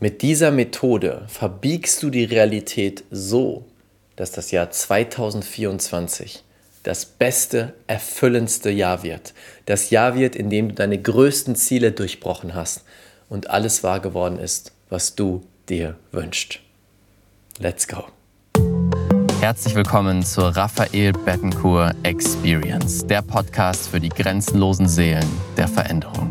Mit dieser Methode verbiegst du die Realität so, dass das Jahr 2024 das beste, erfüllendste Jahr wird. Das Jahr wird, in dem du deine größten Ziele durchbrochen hast und alles wahr geworden ist, was du dir wünschst. Let's go. Herzlich willkommen zur Raphael Bettencourt Experience, der Podcast für die grenzenlosen Seelen der Veränderung.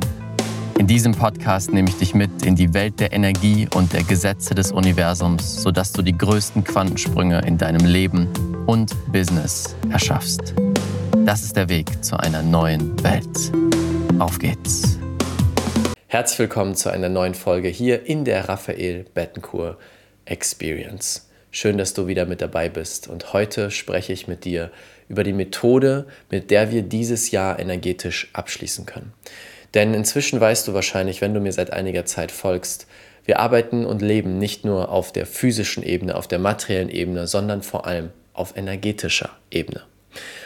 In diesem Podcast nehme ich dich mit in die Welt der Energie und der Gesetze des Universums, sodass du die größten Quantensprünge in deinem Leben und Business erschaffst. Das ist der Weg zu einer neuen Welt. Auf geht's. Herzlich willkommen zu einer neuen Folge hier in der Raphael Bettencourt Experience. Schön, dass du wieder mit dabei bist und heute spreche ich mit dir über die Methode, mit der wir dieses Jahr energetisch abschließen können. Denn inzwischen weißt du wahrscheinlich, wenn du mir seit einiger Zeit folgst, wir arbeiten und leben nicht nur auf der physischen Ebene, auf der materiellen Ebene, sondern vor allem auf energetischer Ebene.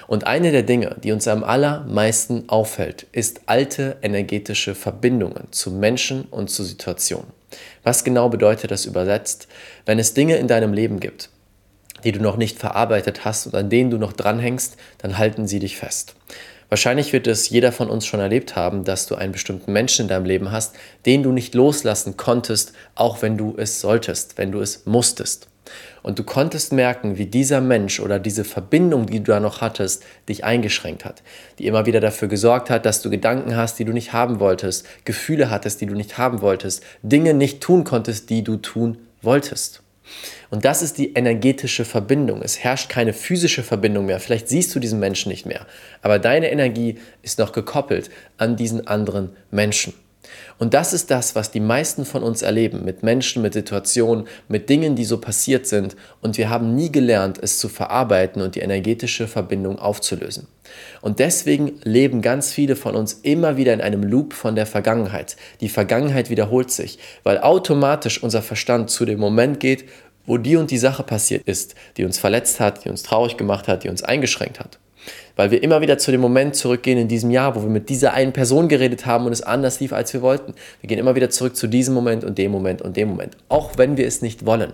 Und eine der Dinge, die uns am allermeisten auffällt, ist alte energetische Verbindungen zu Menschen und zu Situationen. Was genau bedeutet das übersetzt? Wenn es Dinge in deinem Leben gibt, die du noch nicht verarbeitet hast und an denen du noch dranhängst, dann halten sie dich fest. Wahrscheinlich wird es jeder von uns schon erlebt haben, dass du einen bestimmten Menschen in deinem Leben hast, den du nicht loslassen konntest, auch wenn du es solltest, wenn du es musstest. Und du konntest merken, wie dieser Mensch oder diese Verbindung, die du da noch hattest, dich eingeschränkt hat, die immer wieder dafür gesorgt hat, dass du Gedanken hast, die du nicht haben wolltest, Gefühle hattest, die du nicht haben wolltest, Dinge nicht tun konntest, die du tun wolltest. Und das ist die energetische Verbindung. Es herrscht keine physische Verbindung mehr. Vielleicht siehst du diesen Menschen nicht mehr. Aber deine Energie ist noch gekoppelt an diesen anderen Menschen. Und das ist das, was die meisten von uns erleben, mit Menschen, mit Situationen, mit Dingen, die so passiert sind. Und wir haben nie gelernt, es zu verarbeiten und die energetische Verbindung aufzulösen. Und deswegen leben ganz viele von uns immer wieder in einem Loop von der Vergangenheit. Die Vergangenheit wiederholt sich, weil automatisch unser Verstand zu dem Moment geht, wo die und die Sache passiert ist, die uns verletzt hat, die uns traurig gemacht hat, die uns eingeschränkt hat. Weil wir immer wieder zu dem Moment zurückgehen in diesem Jahr, wo wir mit dieser einen Person geredet haben und es anders lief, als wir wollten. Wir gehen immer wieder zurück zu diesem Moment und dem Moment und dem Moment. Auch wenn wir es nicht wollen,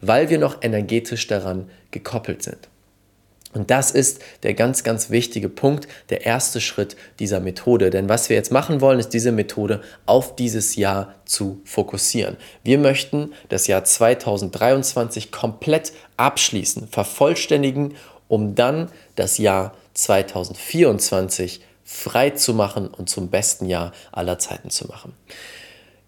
weil wir noch energetisch daran gekoppelt sind. Und das ist der ganz, ganz wichtige Punkt, der erste Schritt dieser Methode. Denn was wir jetzt machen wollen, ist diese Methode auf dieses Jahr zu fokussieren. Wir möchten das Jahr 2023 komplett abschließen, vervollständigen, um dann das Jahr 2024 frei zu machen und zum besten Jahr aller Zeiten zu machen.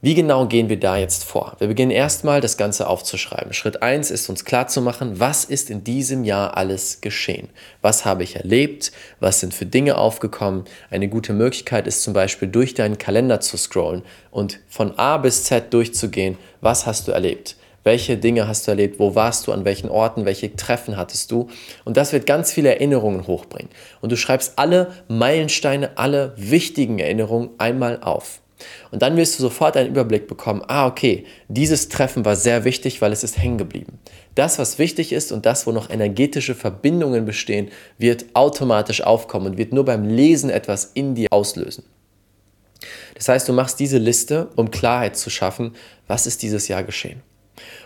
Wie genau gehen wir da jetzt vor? Wir beginnen erstmal das Ganze aufzuschreiben. Schritt 1 ist uns klarzumachen, was ist in diesem Jahr alles geschehen? Was habe ich erlebt? Was sind für Dinge aufgekommen? Eine gute Möglichkeit ist zum Beispiel durch deinen Kalender zu scrollen und von A bis Z durchzugehen, was hast du erlebt? Welche Dinge hast du erlebt? Wo warst du? An welchen Orten? Welche Treffen hattest du? Und das wird ganz viele Erinnerungen hochbringen. Und du schreibst alle Meilensteine, alle wichtigen Erinnerungen einmal auf. Und dann wirst du sofort einen Überblick bekommen, ah okay, dieses Treffen war sehr wichtig, weil es ist hängen geblieben. Das, was wichtig ist und das, wo noch energetische Verbindungen bestehen, wird automatisch aufkommen und wird nur beim Lesen etwas in dir auslösen. Das heißt, du machst diese Liste, um Klarheit zu schaffen, was ist dieses Jahr geschehen.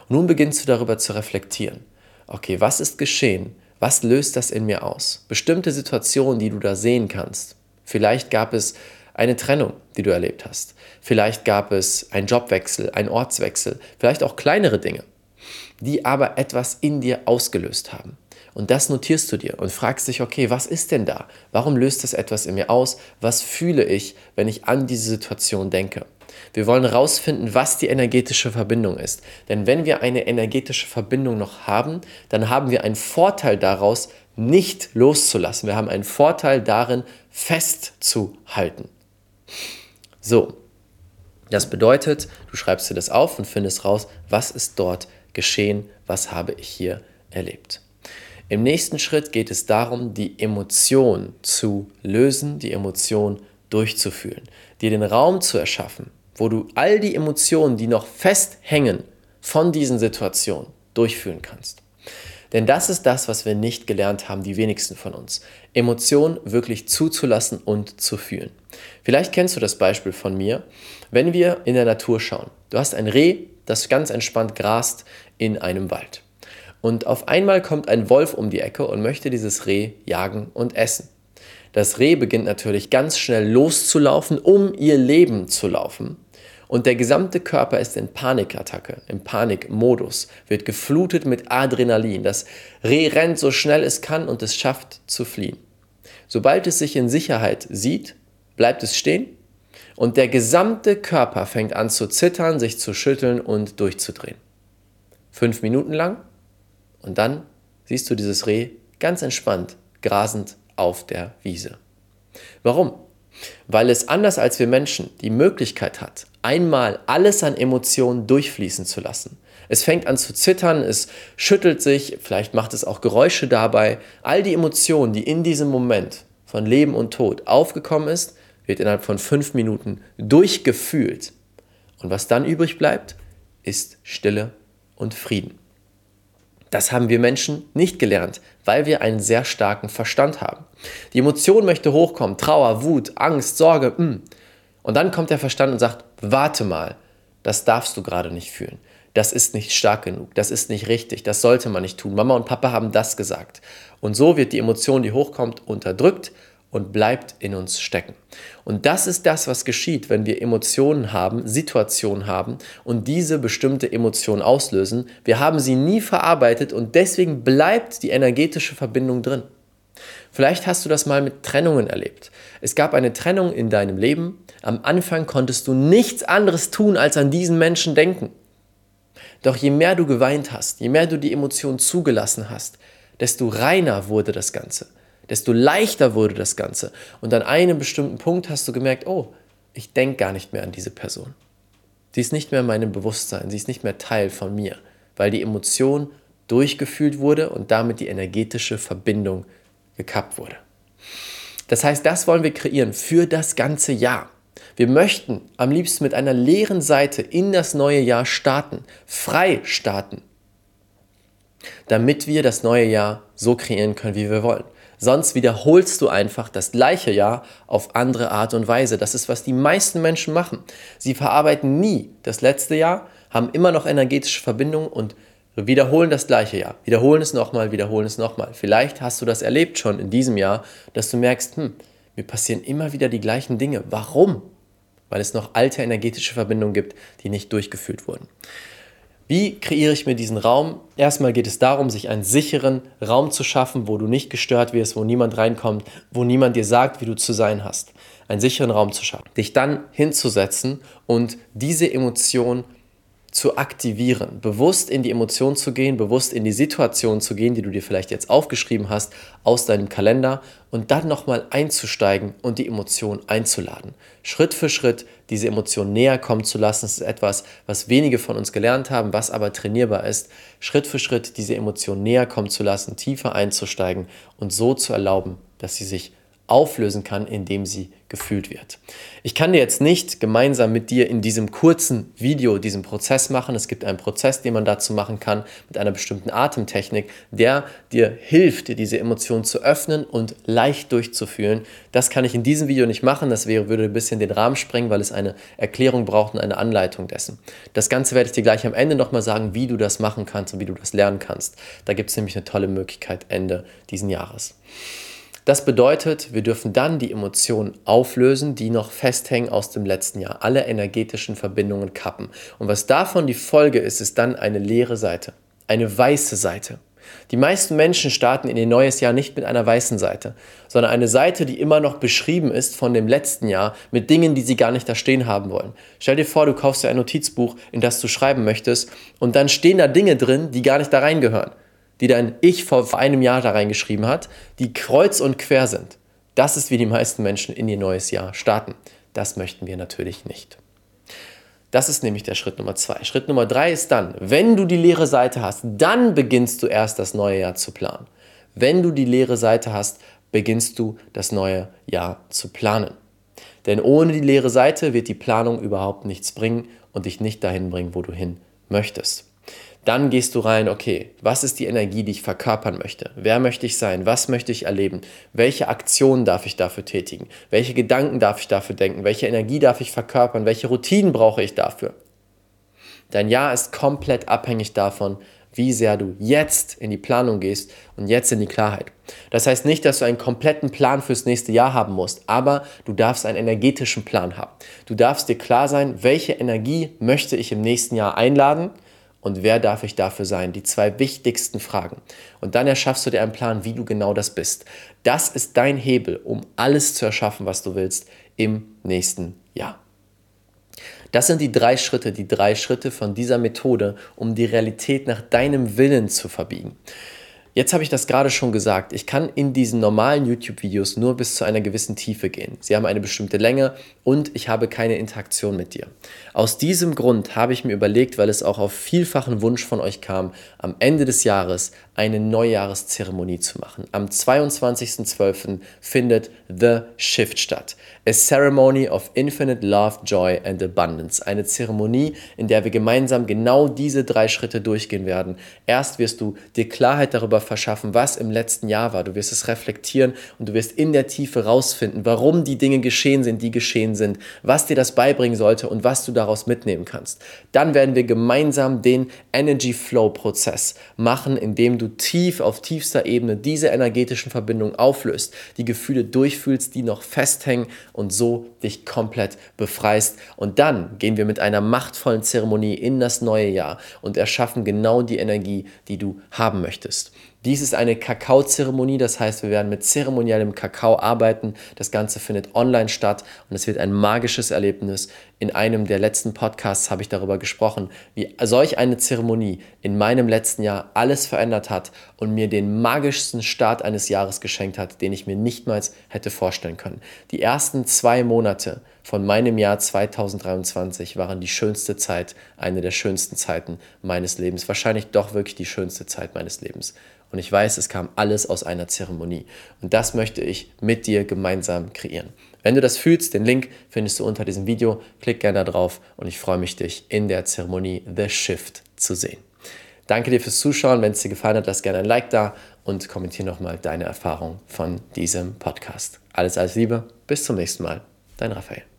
Und nun beginnst du darüber zu reflektieren. Okay, was ist geschehen? Was löst das in mir aus? Bestimmte Situationen, die du da sehen kannst. Vielleicht gab es eine Trennung, die du erlebt hast. Vielleicht gab es einen Jobwechsel, einen Ortswechsel, vielleicht auch kleinere Dinge, die aber etwas in dir ausgelöst haben. Und das notierst du dir und fragst dich, okay, was ist denn da? Warum löst das etwas in mir aus? Was fühle ich, wenn ich an diese Situation denke? Wir wollen herausfinden, was die energetische Verbindung ist. Denn wenn wir eine energetische Verbindung noch haben, dann haben wir einen Vorteil daraus, nicht loszulassen. Wir haben einen Vorteil darin, festzuhalten. So, das bedeutet, du schreibst dir das auf und findest raus, was ist dort geschehen, was habe ich hier erlebt. Im nächsten Schritt geht es darum, die Emotion zu lösen, die Emotion durchzuführen, dir den Raum zu erschaffen, wo du all die Emotionen, die noch festhängen von diesen Situationen, durchführen kannst. Denn das ist das, was wir nicht gelernt haben, die wenigsten von uns. Emotionen wirklich zuzulassen und zu fühlen. Vielleicht kennst du das Beispiel von mir, wenn wir in der Natur schauen. Du hast ein Reh, das ganz entspannt grast in einem Wald. Und auf einmal kommt ein Wolf um die Ecke und möchte dieses Reh jagen und essen. Das Reh beginnt natürlich ganz schnell loszulaufen, um ihr Leben zu laufen. Und der gesamte Körper ist in Panikattacke, im Panikmodus, wird geflutet mit Adrenalin. Das Reh rennt so schnell es kann und es schafft zu fliehen. Sobald es sich in Sicherheit sieht, bleibt es stehen und der gesamte Körper fängt an zu zittern, sich zu schütteln und durchzudrehen. Fünf Minuten lang und dann siehst du dieses Reh ganz entspannt grasend auf der Wiese. Warum? Weil es anders als wir Menschen die Möglichkeit hat, einmal alles an Emotionen durchfließen zu lassen. Es fängt an zu zittern, es schüttelt sich, vielleicht macht es auch Geräusche dabei. All die Emotionen, die in diesem Moment von Leben und Tod aufgekommen ist, wird innerhalb von fünf Minuten durchgefühlt. Und was dann übrig bleibt, ist Stille und Frieden. Das haben wir Menschen nicht gelernt, weil wir einen sehr starken Verstand haben. Die Emotion möchte hochkommen, Trauer, Wut, Angst, Sorge. Mh. Und dann kommt der Verstand und sagt, warte mal, das darfst du gerade nicht fühlen. Das ist nicht stark genug, das ist nicht richtig, das sollte man nicht tun. Mama und Papa haben das gesagt. Und so wird die Emotion, die hochkommt, unterdrückt und bleibt in uns stecken. Und das ist das, was geschieht, wenn wir Emotionen haben, Situationen haben und diese bestimmte Emotion auslösen. Wir haben sie nie verarbeitet und deswegen bleibt die energetische Verbindung drin. Vielleicht hast du das mal mit Trennungen erlebt. Es gab eine Trennung in deinem Leben. Am Anfang konntest du nichts anderes tun, als an diesen Menschen denken. Doch je mehr du geweint hast, je mehr du die Emotion zugelassen hast, desto reiner wurde das Ganze desto leichter wurde das Ganze. Und an einem bestimmten Punkt hast du gemerkt, oh, ich denke gar nicht mehr an diese Person. Sie ist nicht mehr in meinem Bewusstsein, sie ist nicht mehr Teil von mir, weil die Emotion durchgefühlt wurde und damit die energetische Verbindung gekappt wurde. Das heißt, das wollen wir kreieren für das ganze Jahr. Wir möchten am liebsten mit einer leeren Seite in das neue Jahr starten, frei starten, damit wir das neue Jahr so kreieren können, wie wir wollen. Sonst wiederholst du einfach das gleiche Jahr auf andere Art und Weise. Das ist, was die meisten Menschen machen. Sie verarbeiten nie das letzte Jahr, haben immer noch energetische Verbindungen und wiederholen das gleiche Jahr. Wiederholen es nochmal, wiederholen es nochmal. Vielleicht hast du das erlebt schon in diesem Jahr, dass du merkst, hm, mir passieren immer wieder die gleichen Dinge. Warum? Weil es noch alte energetische Verbindungen gibt, die nicht durchgeführt wurden. Wie kreiere ich mir diesen Raum? Erstmal geht es darum, sich einen sicheren Raum zu schaffen, wo du nicht gestört wirst, wo niemand reinkommt, wo niemand dir sagt, wie du zu sein hast. Einen sicheren Raum zu schaffen. Dich dann hinzusetzen und diese Emotion zu aktivieren, bewusst in die Emotion zu gehen, bewusst in die Situation zu gehen, die du dir vielleicht jetzt aufgeschrieben hast, aus deinem Kalender und dann nochmal einzusteigen und die Emotion einzuladen. Schritt für Schritt diese Emotion näher kommen zu lassen, das ist etwas, was wenige von uns gelernt haben, was aber trainierbar ist. Schritt für Schritt diese Emotion näher kommen zu lassen, tiefer einzusteigen und so zu erlauben, dass sie sich auflösen kann, indem sie gefühlt wird. Ich kann dir jetzt nicht gemeinsam mit dir in diesem kurzen Video diesen Prozess machen. Es gibt einen Prozess, den man dazu machen kann mit einer bestimmten Atemtechnik, der dir hilft, dir diese Emotion zu öffnen und leicht durchzufühlen. Das kann ich in diesem Video nicht machen. Das wäre, würde ein bisschen den Rahmen sprengen, weil es eine Erklärung braucht und eine Anleitung dessen. Das Ganze werde ich dir gleich am Ende nochmal sagen, wie du das machen kannst und wie du das lernen kannst. Da gibt es nämlich eine tolle Möglichkeit Ende diesen Jahres. Das bedeutet, wir dürfen dann die Emotionen auflösen, die noch festhängen aus dem letzten Jahr. Alle energetischen Verbindungen kappen. Und was davon die Folge ist, ist dann eine leere Seite, eine weiße Seite. Die meisten Menschen starten in ihr neues Jahr nicht mit einer weißen Seite, sondern eine Seite, die immer noch beschrieben ist von dem letzten Jahr mit Dingen, die sie gar nicht da stehen haben wollen. Stell dir vor, du kaufst dir ein Notizbuch, in das du schreiben möchtest, und dann stehen da Dinge drin, die gar nicht da reingehören die dein Ich vor einem Jahr da reingeschrieben hat, die kreuz und quer sind. Das ist, wie die meisten Menschen in ihr neues Jahr starten. Das möchten wir natürlich nicht. Das ist nämlich der Schritt Nummer zwei. Schritt Nummer drei ist dann, wenn du die leere Seite hast, dann beginnst du erst das neue Jahr zu planen. Wenn du die leere Seite hast, beginnst du das neue Jahr zu planen. Denn ohne die leere Seite wird die Planung überhaupt nichts bringen und dich nicht dahin bringen, wo du hin möchtest. Dann gehst du rein, okay, was ist die Energie, die ich verkörpern möchte? Wer möchte ich sein? Was möchte ich erleben? Welche Aktionen darf ich dafür tätigen? Welche Gedanken darf ich dafür denken? Welche Energie darf ich verkörpern? Welche Routinen brauche ich dafür? Dein Jahr ist komplett abhängig davon, wie sehr du jetzt in die Planung gehst und jetzt in die Klarheit. Das heißt nicht, dass du einen kompletten Plan fürs nächste Jahr haben musst, aber du darfst einen energetischen Plan haben. Du darfst dir klar sein, welche Energie möchte ich im nächsten Jahr einladen und wer darf ich dafür sein? Die zwei wichtigsten Fragen. Und dann erschaffst du dir einen Plan, wie du genau das bist. Das ist dein Hebel, um alles zu erschaffen, was du willst im nächsten Jahr. Das sind die drei Schritte, die drei Schritte von dieser Methode, um die Realität nach deinem Willen zu verbiegen. Jetzt habe ich das gerade schon gesagt. Ich kann in diesen normalen YouTube-Videos nur bis zu einer gewissen Tiefe gehen. Sie haben eine bestimmte Länge und ich habe keine Interaktion mit dir. Aus diesem Grund habe ich mir überlegt, weil es auch auf vielfachen Wunsch von euch kam, am Ende des Jahres eine Neujahreszeremonie zu machen. Am 22.12. findet The Shift statt. A Ceremony of Infinite Love, Joy and Abundance. Eine Zeremonie, in der wir gemeinsam genau diese drei Schritte durchgehen werden. Erst wirst du dir Klarheit darüber verschaffen, was im letzten Jahr war. Du wirst es reflektieren und du wirst in der Tiefe rausfinden, warum die Dinge geschehen sind, die geschehen sind, was dir das beibringen sollte und was du daraus mitnehmen kannst. Dann werden wir gemeinsam den Energy Flow Prozess machen, indem du tief auf tiefster Ebene diese energetischen Verbindungen auflöst, die Gefühle durchfühlst, die noch festhängen und so dich komplett befreist. Und dann gehen wir mit einer machtvollen Zeremonie in das neue Jahr und erschaffen genau die Energie, die du haben möchtest. Dies ist eine Kakaozeremonie, das heißt, wir werden mit zeremoniellem Kakao arbeiten. Das Ganze findet online statt und es wird ein magisches Erlebnis. In einem der letzten Podcasts habe ich darüber gesprochen, wie solch eine Zeremonie in meinem letzten Jahr alles verändert hat und mir den magischsten Start eines Jahres geschenkt hat, den ich mir nichtmals hätte vorstellen können. Die ersten zwei Monate von meinem Jahr 2023 waren die schönste Zeit, eine der schönsten Zeiten meines Lebens. Wahrscheinlich doch wirklich die schönste Zeit meines Lebens. Und ich weiß, es kam alles aus einer Zeremonie. Und das möchte ich mit dir gemeinsam kreieren. Wenn du das fühlst, den Link findest du unter diesem Video. Klick gerne da drauf und ich freue mich, dich in der Zeremonie The Shift zu sehen. Danke dir fürs Zuschauen. Wenn es dir gefallen hat, lass gerne ein Like da und kommentiere nochmal deine Erfahrung von diesem Podcast. Alles, alles Liebe. Bis zum nächsten Mal. Dein Raphael.